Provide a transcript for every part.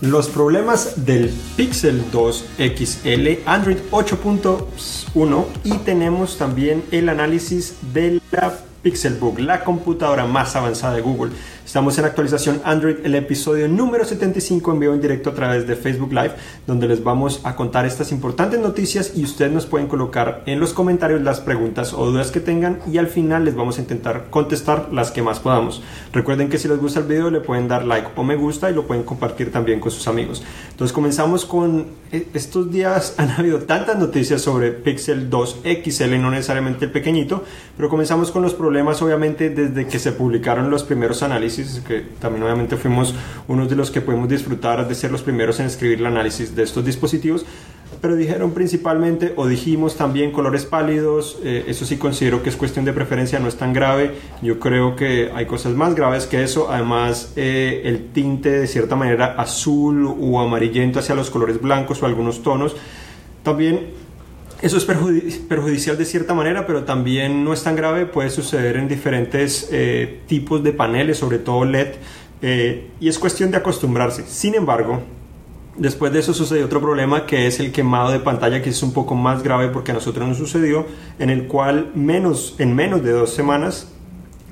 Los problemas del Pixel 2 XL Android 8.1 y tenemos también el análisis de la Pixelbook, la computadora más avanzada de Google. Estamos en actualización Android, el episodio número 75 en vivo en directo a través de Facebook Live, donde les vamos a contar estas importantes noticias y ustedes nos pueden colocar en los comentarios las preguntas o dudas que tengan y al final les vamos a intentar contestar las que más podamos. Recuerden que si les gusta el video le pueden dar like o me gusta y lo pueden compartir también con sus amigos. Entonces comenzamos con eh, estos días han habido tantas noticias sobre Pixel 2 XL, no necesariamente el pequeñito, pero comenzamos con los problemas obviamente desde que se publicaron los primeros análisis que también obviamente fuimos unos de los que podemos disfrutar de ser los primeros en escribir el análisis de estos dispositivos, pero dijeron principalmente o dijimos también colores pálidos, eh, eso sí considero que es cuestión de preferencia, no es tan grave, yo creo que hay cosas más graves que eso, además eh, el tinte de cierta manera azul o amarillento hacia los colores blancos o algunos tonos, también eso es perjudicial de cierta manera, pero también no es tan grave, puede suceder en diferentes eh, tipos de paneles, sobre todo LED, eh, y es cuestión de acostumbrarse. Sin embargo, después de eso sucedió otro problema que es el quemado de pantalla, que es un poco más grave porque a nosotros nos sucedió, en el cual menos, en menos de dos semanas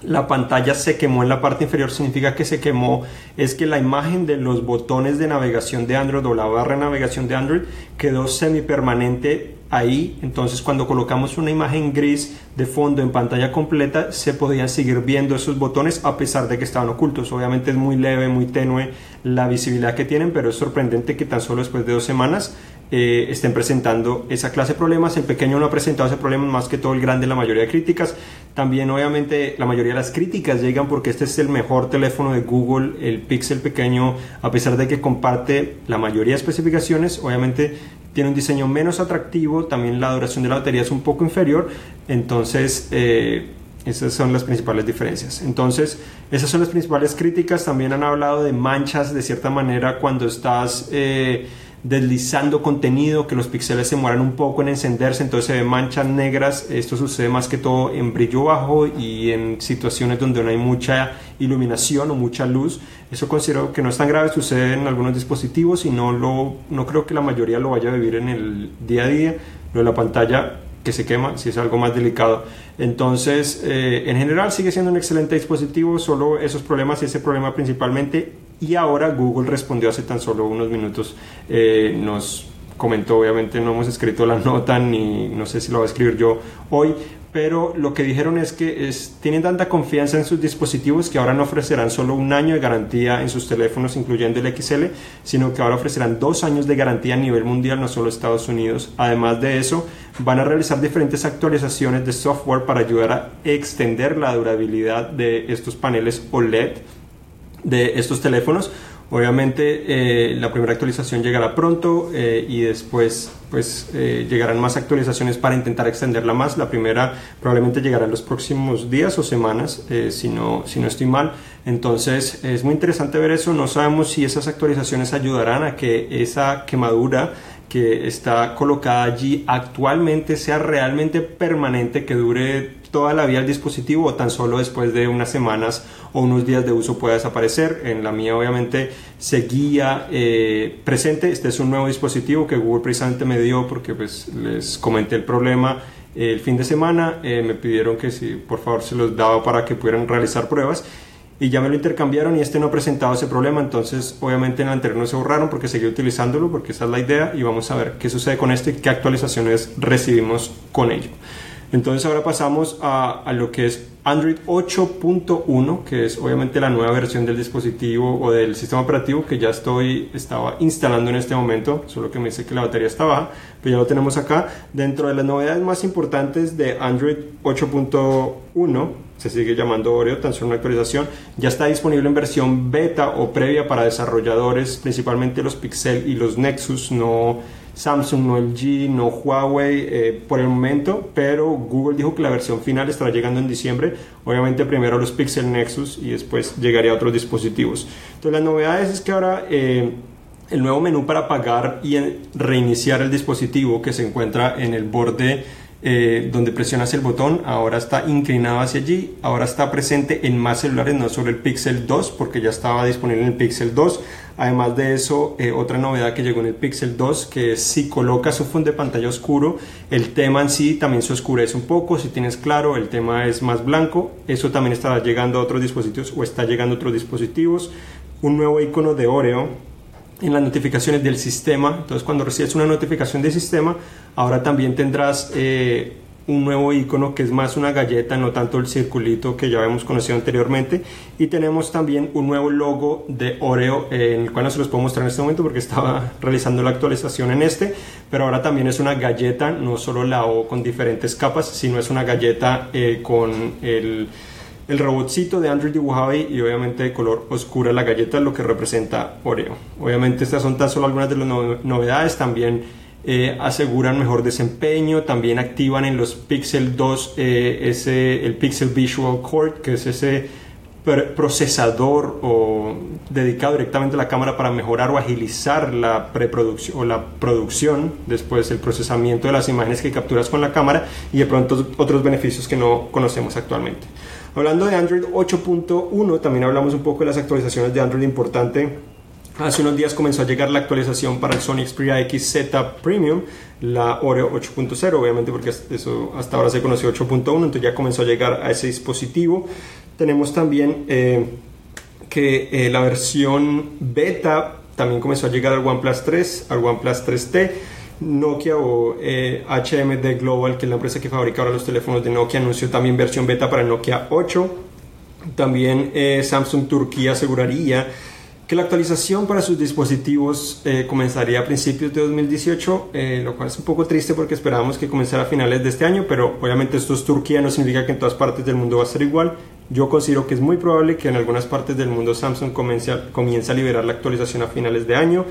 la pantalla se quemó en la parte inferior significa que se quemó es que la imagen de los botones de navegación de Android o la barra de navegación de Android quedó semipermanente ahí, entonces cuando colocamos una imagen gris de fondo en pantalla completa, se podían seguir viendo esos botones a pesar de que estaban ocultos. Obviamente es muy leve, muy tenue la visibilidad que tienen, pero es sorprendente que tan solo después de dos semanas eh, estén presentando esa clase de problemas. El pequeño no ha presentado ese problema, más que todo el grande, la mayoría de críticas. También, obviamente, la mayoría de las críticas llegan porque este es el mejor teléfono de Google, el Pixel pequeño, a pesar de que comparte la mayoría de especificaciones, obviamente tiene un diseño menos atractivo, también la duración de la batería es un poco inferior, entonces eh, esas son las principales diferencias. Entonces, esas son las principales críticas, también han hablado de manchas de cierta manera cuando estás... Eh, deslizando contenido, que los píxeles se mueran un poco en encenderse, entonces se ven manchas negras. Esto sucede más que todo en brillo bajo y en situaciones donde no hay mucha iluminación o mucha luz. Eso considero que no es tan grave, sucede en algunos dispositivos y no, lo, no creo que la mayoría lo vaya a vivir en el día a día. Lo de la pantalla que se quema, si es algo más delicado. Entonces, eh, en general sigue siendo un excelente dispositivo, solo esos problemas y ese problema principalmente y ahora Google respondió hace tan solo unos minutos, eh, nos comentó, obviamente no hemos escrito la nota ni no sé si lo voy a escribir yo hoy, pero lo que dijeron es que tienen tanta confianza en sus dispositivos que ahora no ofrecerán solo un año de garantía en sus teléfonos, incluyendo el XL, sino que ahora ofrecerán dos años de garantía a nivel mundial, no solo Estados Unidos. Además de eso, van a realizar diferentes actualizaciones de software para ayudar a extender la durabilidad de estos paneles OLED de estos teléfonos. Obviamente eh, la primera actualización llegará pronto eh, y después pues eh, llegarán más actualizaciones para intentar extenderla más. La primera probablemente llegará en los próximos días o semanas, si, no, si no estoy mal. Entonces es muy interesante ver eso. No sabemos si esas actualizaciones ayudarán a que esa quemadura que está colocada allí actualmente sea realmente permanente, que dure toda la vida el dispositivo o tan solo después de unas semanas o unos días de uso pueda desaparecer. En la mía obviamente seguía eh, presente. Este es un nuevo dispositivo que Google precisamente me dio porque pues les comenté el problema el fin de semana. Eh, me pidieron que si por favor se los daba para que pudieran realizar pruebas y ya me lo intercambiaron y este no ha presentado ese problema, entonces obviamente en el anterior no se borraron porque seguí utilizándolo porque esa es la idea y vamos a ver qué sucede con este y qué actualizaciones recibimos con ello. Entonces ahora pasamos a, lo que es Android 8.1, que es obviamente la nueva versión del dispositivo o del sistema operativo que ya estoy estaba instalando en este momento, solo que me dice que la batería está baja, pero ya lo tenemos acá. Dentro de las novedades más importantes de Android 8.1, se sigue llamando Oreo, tan solo una actualización, ya está disponible en versión beta o previa para desarrolladores, principalmente los Pixel y los Nexus, no Samsung, no LG, no Huawei eh, por el momento, pero Google dijo que la versión final estará llegando en diciembre. Obviamente primero los Pixel Nexus y después llegaría a otros dispositivos. Entonces las novedades es que ahora eh, el nuevo menú para apagar y reiniciar el dispositivo que se encuentra en el borde eh, donde presionas el botón, ahora está inclinado hacia allí, ahora está presente en más celulares, no solo el Pixel 2, porque ya estaba disponible en el Pixel 2. Además de eso, eh, otra novedad que llegó en el Pixel 2, que si colocas su fondo de pantalla oscuro, el tema en sí también se oscurece un poco, si tienes claro, el tema es más blanco, eso también estará llegando a otros dispositivos o está llegando a otros dispositivos. Un nuevo icono de Oreo en las notificaciones del sistema. Entonces, cuando recibes una notificación del sistema, ahora también tendrás eh, un nuevo icono que es más una galleta, no tanto el circulito que ya habíamos conocido anteriormente. Y tenemos también un nuevo logo de Oreo, eh, el cual no se los puedo mostrar en este momento porque estaba realizando la actualización en este. Pero ahora también es una galleta, no solo la O con diferentes capas, sino es una galleta eh, con el el robotcito de Android dibujado y obviamente de color oscura la galleta, lo que representa Oreo. Obviamente estas son tan solo algunas de las novedades, también eh, aseguran mejor desempeño, también activan en los Pixel 2 eh, ese, el Pixel Visual Core, que es ese procesador o dedicado directamente a la cámara para mejorar o agilizar la preproducción o la producción después el procesamiento de las imágenes que capturas con la cámara y de pronto otros beneficios que no conocemos actualmente. Hablando de Android 8.1, también hablamos un poco de las actualizaciones de Android importante. Hace unos días comenzó a llegar la actualización para el Sony Xperia XZ Premium, la Oreo 8.0, obviamente porque eso hasta ahora se conoció 8.1, entonces ya comenzó a llegar a ese dispositivo. Tenemos también eh, que eh, la versión beta también comenzó a llegar al OnePlus 3, al OnePlus 3T. Nokia o HMD eh, Global, que es la empresa que fabrica ahora los teléfonos de Nokia, anunció también versión beta para Nokia 8. También eh, Samsung Turquía aseguraría que la actualización para sus dispositivos eh, comenzaría a principios de 2018, lo cual es un poco triste porque esperábamos que comenzara a finales de este año, pero obviamente esto es Turquía, no significa que en todas partes del mundo va a ser igual. Yo considero que es muy probable que en algunas partes del mundo Samsung comience a, comience a liberar la actualización a finales de año.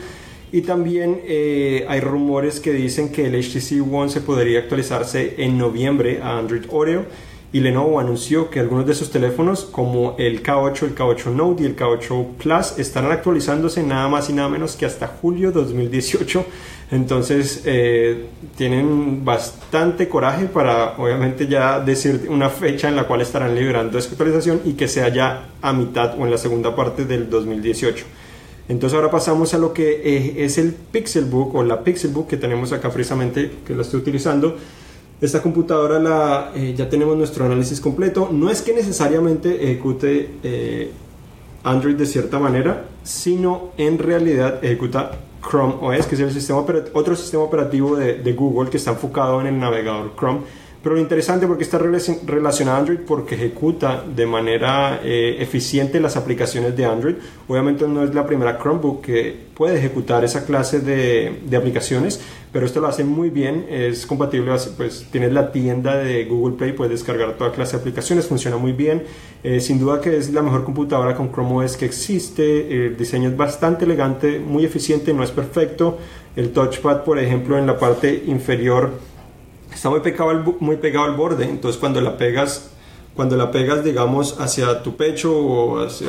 Y también eh, hay rumores que dicen que el HTC One se podría actualizarse en noviembre a Android Oreo. Y Lenovo anunció que algunos de sus teléfonos, como el K8, el K8 Note y el K8 Plus, estarán actualizándose nada más y nada menos que hasta julio 2018. Entonces eh, tienen bastante coraje para obviamente ya decir una fecha en la cual estarán liberando esta actualización y que sea ya a mitad o en la segunda parte del 2018. Entonces ahora pasamos a lo que eh, es el Pixelbook o la Pixelbook que tenemos acá precisamente, que la estoy utilizando. Esta computadora la, eh, ya tenemos nuestro análisis completo. No es que necesariamente ejecute eh, Android de cierta manera, sino en realidad ejecuta Chrome OS, que es el sistema otro sistema operativo de, Google que está enfocado en el navegador Chrome pero lo interesante porque está relacionado a Android porque ejecuta de manera eh, eficiente las aplicaciones de Android. Obviamente no es la primera Chromebook que puede ejecutar esa clase de, de aplicaciones, pero esto lo hace muy bien, es compatible, pues tienes la tienda de Google Play, puedes descargar toda clase de aplicaciones, funciona muy bien. Eh, sin duda que es la mejor computadora con Chrome OS que existe, el diseño es bastante elegante, muy eficiente, no es perfecto. El touchpad, por ejemplo, en la parte inferior está muy pegado muy pegado al borde, entonces cuando la pegas cuando la pegas, digamos, hacia tu pecho o hacia,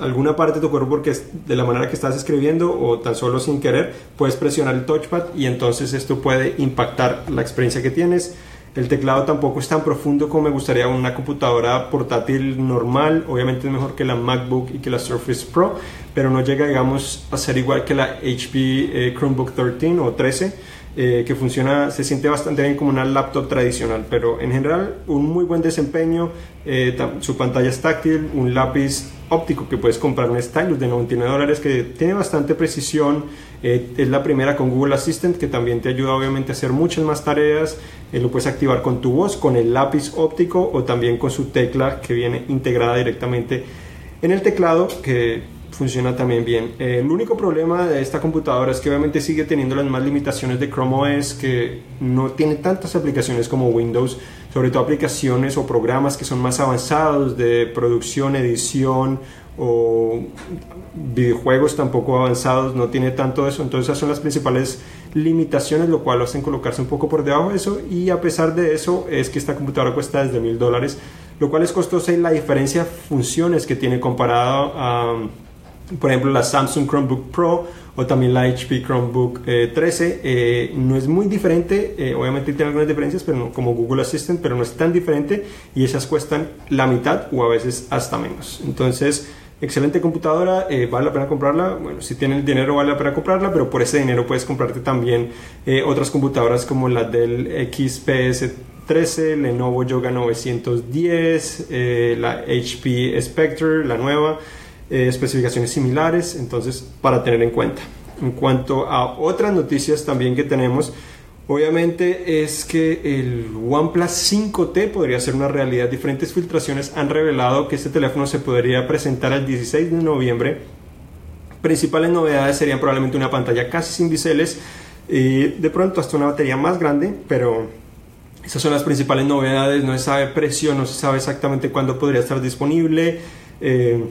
alguna parte de tu cuerpo porque de la manera que estás escribiendo o tan solo sin querer, puedes presionar el touchpad y entonces esto puede impactar la experiencia que tienes. El teclado tampoco es tan profundo como me gustaría una computadora portátil normal. Obviamente es mejor que la MacBook y que la Surface Pro, pero no llega, digamos, a ser igual que la HP eh, Chromebook 13 o 13 eh, que funciona, se siente bastante bien como una laptop tradicional, pero en general un muy buen desempeño, eh, su pantalla es táctil, un lápiz óptico que puedes comprar un stylus de 99 dólares que tiene bastante precisión, eh, es la primera con Google Assistant que también te ayuda obviamente a hacer muchas más tareas, lo puedes activar con tu voz, con el lápiz óptico o también con su tecla que viene integrada directamente en el teclado que funciona también bien. El único problema de esta computadora es que obviamente sigue teniendo las más limitaciones de Chrome OS, que no tiene tantas aplicaciones como Windows, sobre todo aplicaciones o programas que son más avanzados de producción, edición o videojuegos tampoco avanzados, no tiene tanto eso. Entonces esas son las principales limitaciones, lo cual lo hacen colocarse un poco por debajo de eso. Y a pesar de eso, es que esta computadora cuesta desde mil dólares, lo cual es costoso y la diferencia de funciones que tiene comparado a por ejemplo la Samsung Chromebook Pro o también la HP Chromebook 13. Eh, eh, no es muy diferente, eh, obviamente tiene algunas diferencias, pero como Google Assistant, pero no es tan diferente y esas cuestan la mitad o a veces hasta menos. Entonces, excelente computadora, vale la pena comprarla. Bueno, si tienes el dinero vale la pena comprarla, pero por ese dinero puedes comprarte también otras computadoras como la del XPS 13, Lenovo Yoga 910, la HP Spectre, la nueva. Eh, especificaciones similares, entonces para tener en cuenta. En cuanto a otras noticias también que tenemos, obviamente es que el OnePlus 5T podría ser una realidad. Diferentes filtraciones han revelado que este teléfono se podría presentar el 16 de noviembre. Principales novedades serían probablemente una pantalla casi sin biseles, y de pronto hasta una batería más grande, pero esas son las principales novedades. No se sabe precio, no se sabe exactamente cuándo podría estar disponible. Eh,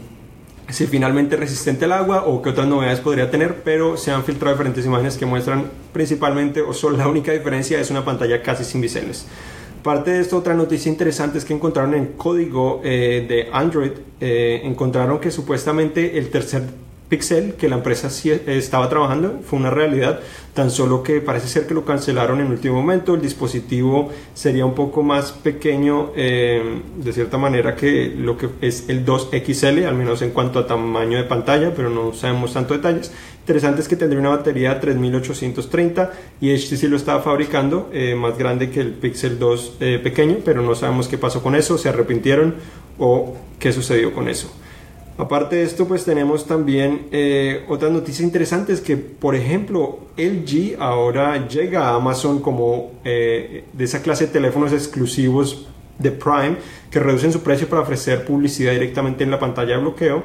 si finalmente es resistente al agua o qué otras novedades podría tener, pero se han filtrado diferentes imágenes que muestran principalmente o solo la única diferencia es una pantalla casi sin biseles. Parte de esto, otra noticia interesante es que encontraron en código eh, de Android, eh, encontraron que supuestamente el tercer Pixel que la empresa sí estaba trabajando fue una realidad, tan solo que parece ser que lo cancelaron en último momento. El dispositivo sería un poco más pequeño, eh, de cierta manera, que lo que es el 2XL, al menos en cuanto a tamaño de pantalla, pero no sabemos tanto detalles. Interesante es que tendría una batería 3830 y HTC lo estaba fabricando eh, más grande que el Pixel 2 eh, pequeño, pero no sabemos qué pasó con eso, se arrepintieron o qué sucedió con eso. Aparte de esto, pues tenemos también eh, otras noticias interesantes que, por ejemplo, LG ahora llega a Amazon como eh, de esa clase de teléfonos exclusivos de Prime que reducen su precio para ofrecer publicidad directamente en la pantalla de bloqueo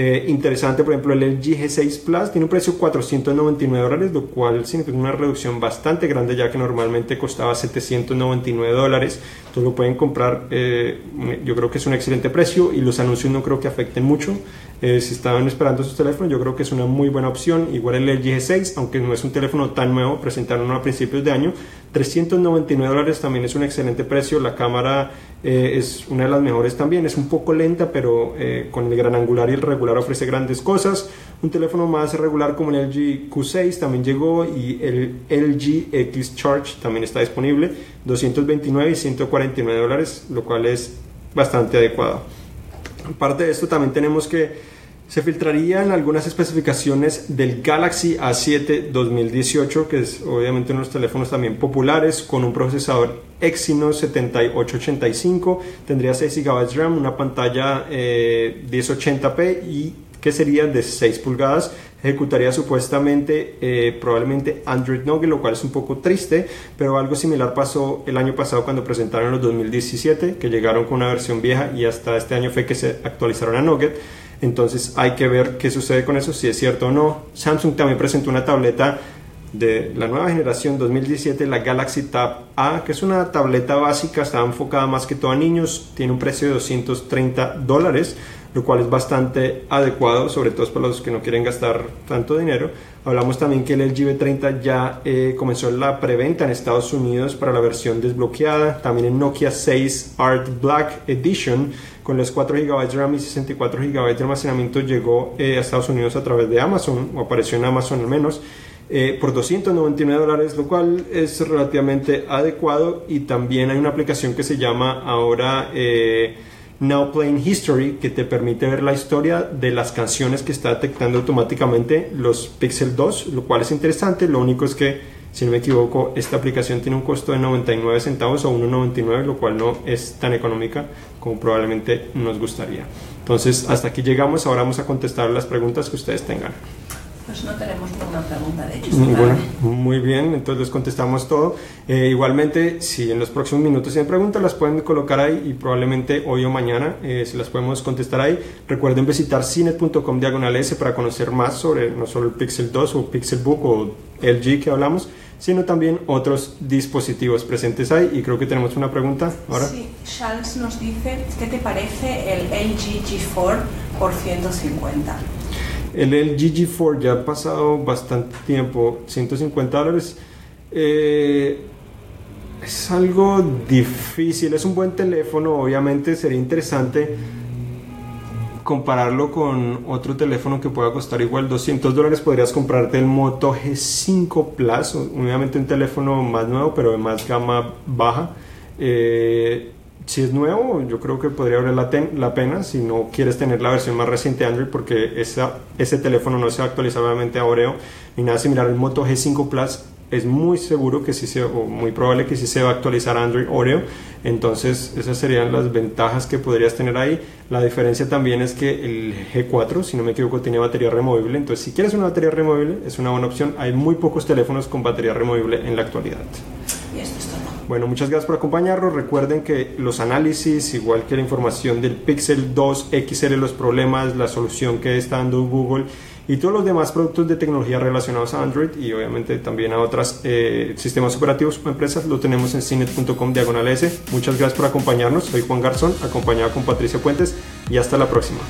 eh, interesante, por ejemplo, el LG G6 Plus tiene un precio de 499 dólares, lo cual significa una reducción bastante grande ya que normalmente costaba 799 dólares. Entonces lo pueden comprar, eh, yo creo que es un excelente precio y los anuncios no creo que afecten mucho. Eh, si estaban esperando sus teléfonos, yo creo que es una muy buena opción. Igual el LG G6, aunque no es un teléfono tan nuevo, presentaron a principios de año. 399 dólares también es un excelente precio. La cámara eh, es una de las mejores también. Es un poco lenta, pero eh, con el gran angular y el regular ofrece grandes cosas. Un teléfono más regular como el LG Q6 también llegó y el LG X Charge también está disponible. 229 y 149 dólares, lo cual es bastante adecuado. Aparte de esto, también tenemos que se filtrarían algunas especificaciones del Galaxy A7 2018, que es obviamente unos teléfonos también populares, con un procesador Exynos 7885, tendría 6 GB de RAM, una pantalla 1080p eh, y que sería de 6 pulgadas, ejecutaría supuestamente eh, probablemente Android Nougat, lo cual es un poco triste, pero algo similar pasó el año pasado cuando presentaron los 2017, que llegaron con una versión vieja y hasta este año fue que se actualizaron a Nougat. Entonces hay que ver qué sucede con eso, si es cierto o no. Samsung también presentó una tableta de la nueva generación 2017, la Galaxy Tab A, que es una tableta básica, está enfocada más que todo a niños, tiene un precio de 230 dólares, lo cual es bastante adecuado, sobre todo para los que no quieren gastar tanto dinero. Hablamos también que el LG V30 ya eh, comenzó la preventa en Estados Unidos para la versión desbloqueada, también en Nokia 6 Art Black Edition con los 4 GB de RAM y 64 GB de almacenamiento llegó eh, a Estados Unidos a través de Amazon, o apareció en Amazon al menos, eh, por 299 dólares, lo cual es relativamente adecuado. Y también hay una aplicación que se llama ahora eh, Now Playing History, que te permite ver la historia de las canciones que está detectando automáticamente los Pixel 2, lo cual es interesante. Lo único es que si no me equivoco, esta aplicación tiene un costo de 99 centavos o 1,99, lo cual no es tan económica como probablemente nos gustaría. Entonces, hasta aquí llegamos. Ahora vamos a contestar las preguntas que ustedes tengan. Pues no tenemos ninguna pregunta de ellos. Bueno, muy bien, entonces les contestamos todo. Eh, igualmente, si en los próximos minutos tienen preguntas, las pueden colocar ahí y probablemente hoy o mañana eh, se las podemos contestar ahí. Recuerden visitar cinet.com diagonal S para conocer más sobre no solo el Pixel 2 o Pixel Book o LG que hablamos, sino también otros dispositivos presentes ahí. Y creo que tenemos una pregunta ahora. Sí, Charles nos dice, ¿qué te parece el LG G4 por 150? El LG G4 ya ha pasado bastante tiempo, 150 dólares. Eh, es algo difícil, es un buen teléfono, obviamente sería interesante compararlo con otro teléfono que pueda costar igual 200 dólares, podrías comprarte el Moto G5 Plus, obviamente un teléfono más nuevo, pero de más gama baja. Eh, si es nuevo, yo creo que podría valer la, la, pena si no quieres tener la versión más reciente de Android porque esa, ese teléfono no se va a actualizar obviamente a Oreo ni nada similar. El Moto G5 Plus es muy seguro que sí se, o muy probable que sí se va a actualizar Android Oreo. Entonces, esas serían las ventajas que podrías tener ahí. La diferencia también es que el G4, si no me equivoco, tiene batería removible. Entonces, si quieres una batería removible, es una buena opción. Hay muy pocos teléfonos con batería removible en la actualidad. Y esto es. Bueno, muchas gracias por acompañarnos. Recuerden que los análisis, igual que la información del Pixel 2 XL, los problemas, la solución que está dando Google y todos los demás productos de tecnología relacionados a Android y obviamente también a otros eh, sistemas operativos o empresas, lo tenemos en cinet.com diagonal S. Muchas gracias por acompañarnos. Soy Juan Garzón, acompañado con Patricia Puentes y hasta la próxima.